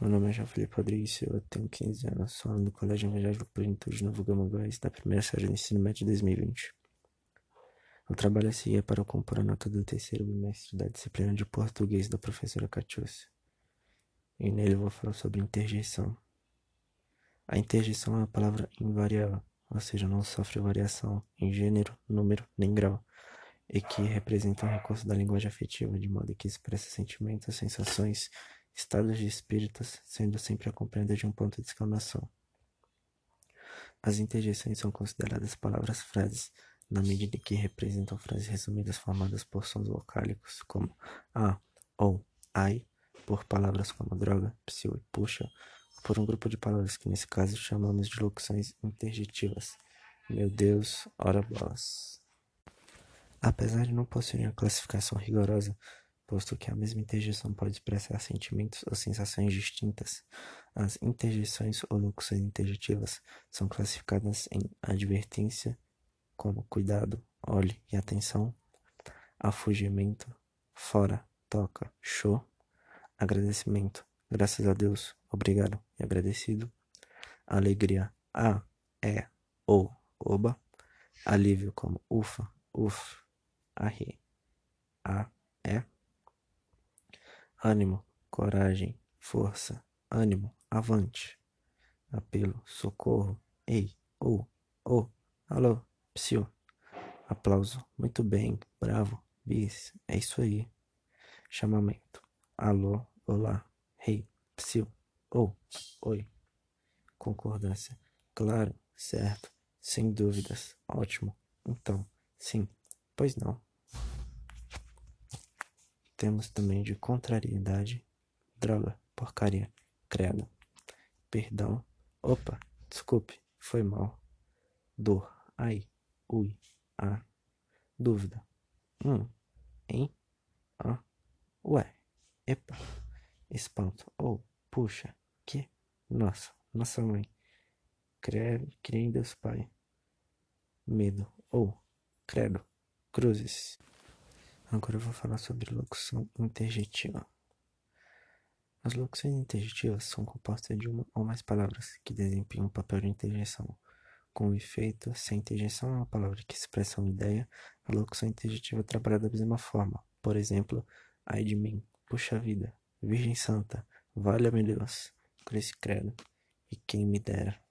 Meu nome é João Felipe Rodrigues, eu tenho 15 anos, sou aluno do Colégio Evangélico de Novo Gama Góis, da primeira série do ensino médio de 2020. O trabalho a seguir é para compor a nota do terceiro bimestre da disciplina de português da professora Catiúcia. E nele eu vou falar sobre interjeição. A interjeição é uma palavra invariável, ou seja, não sofre variação em gênero, número nem grau, e que representa um recurso da linguagem afetiva, de modo que expressa sentimentos, sensações estados de espíritos, sendo sempre acompanhada de um ponto de exclamação. As interjeições são consideradas palavras-frases, na medida que representam frases resumidas formadas por sons vocálicos, como a, ou, ai, por palavras como droga, psiu e puxa, por um grupo de palavras que nesse caso chamamos de locuções interjetivas. Meu Deus, ora bolas. Apesar de não possuir uma classificação rigorosa, posto que a mesma interjeição pode expressar sentimentos ou sensações distintas. As interjeições ou locuções interjetivas são classificadas em advertência, como cuidado, olhe e atenção, afugimento, fora, toca, show, agradecimento, graças a Deus, obrigado e agradecido, alegria, a, é, ou, oba, alívio como ufa, uf, arre, a, ânimo, coragem, força, ânimo, avante, apelo, socorro, ei, ou, oh, alô, psiu, aplauso, muito bem, bravo, bis, é isso aí, chamamento, alô, olá, rei, psiu, ou, oi, concordância, claro, certo, sem dúvidas, ótimo, então, sim, pois não. Temos também de contrariedade, droga, porcaria, credo, perdão, opa, desculpe, foi mal, dor, ai, ui, a, dúvida, hum, hein, ah, ué, epa, espanto, ou, oh, puxa, que, nossa, nossa mãe, credo, creio em Deus Pai, medo, ou, oh, credo, cruzes. Agora eu vou falar sobre locução interjetiva. As locuções interjetivas são compostas de uma ou mais palavras que desempenham um papel de interjeição. Com efeito, se a interjeição é uma palavra que expressa uma ideia, a locução interjetiva trabalha da mesma forma. Por exemplo, ai de mim, puxa vida, Virgem Santa, valha-me Deus, Cristo credo, e quem me dera.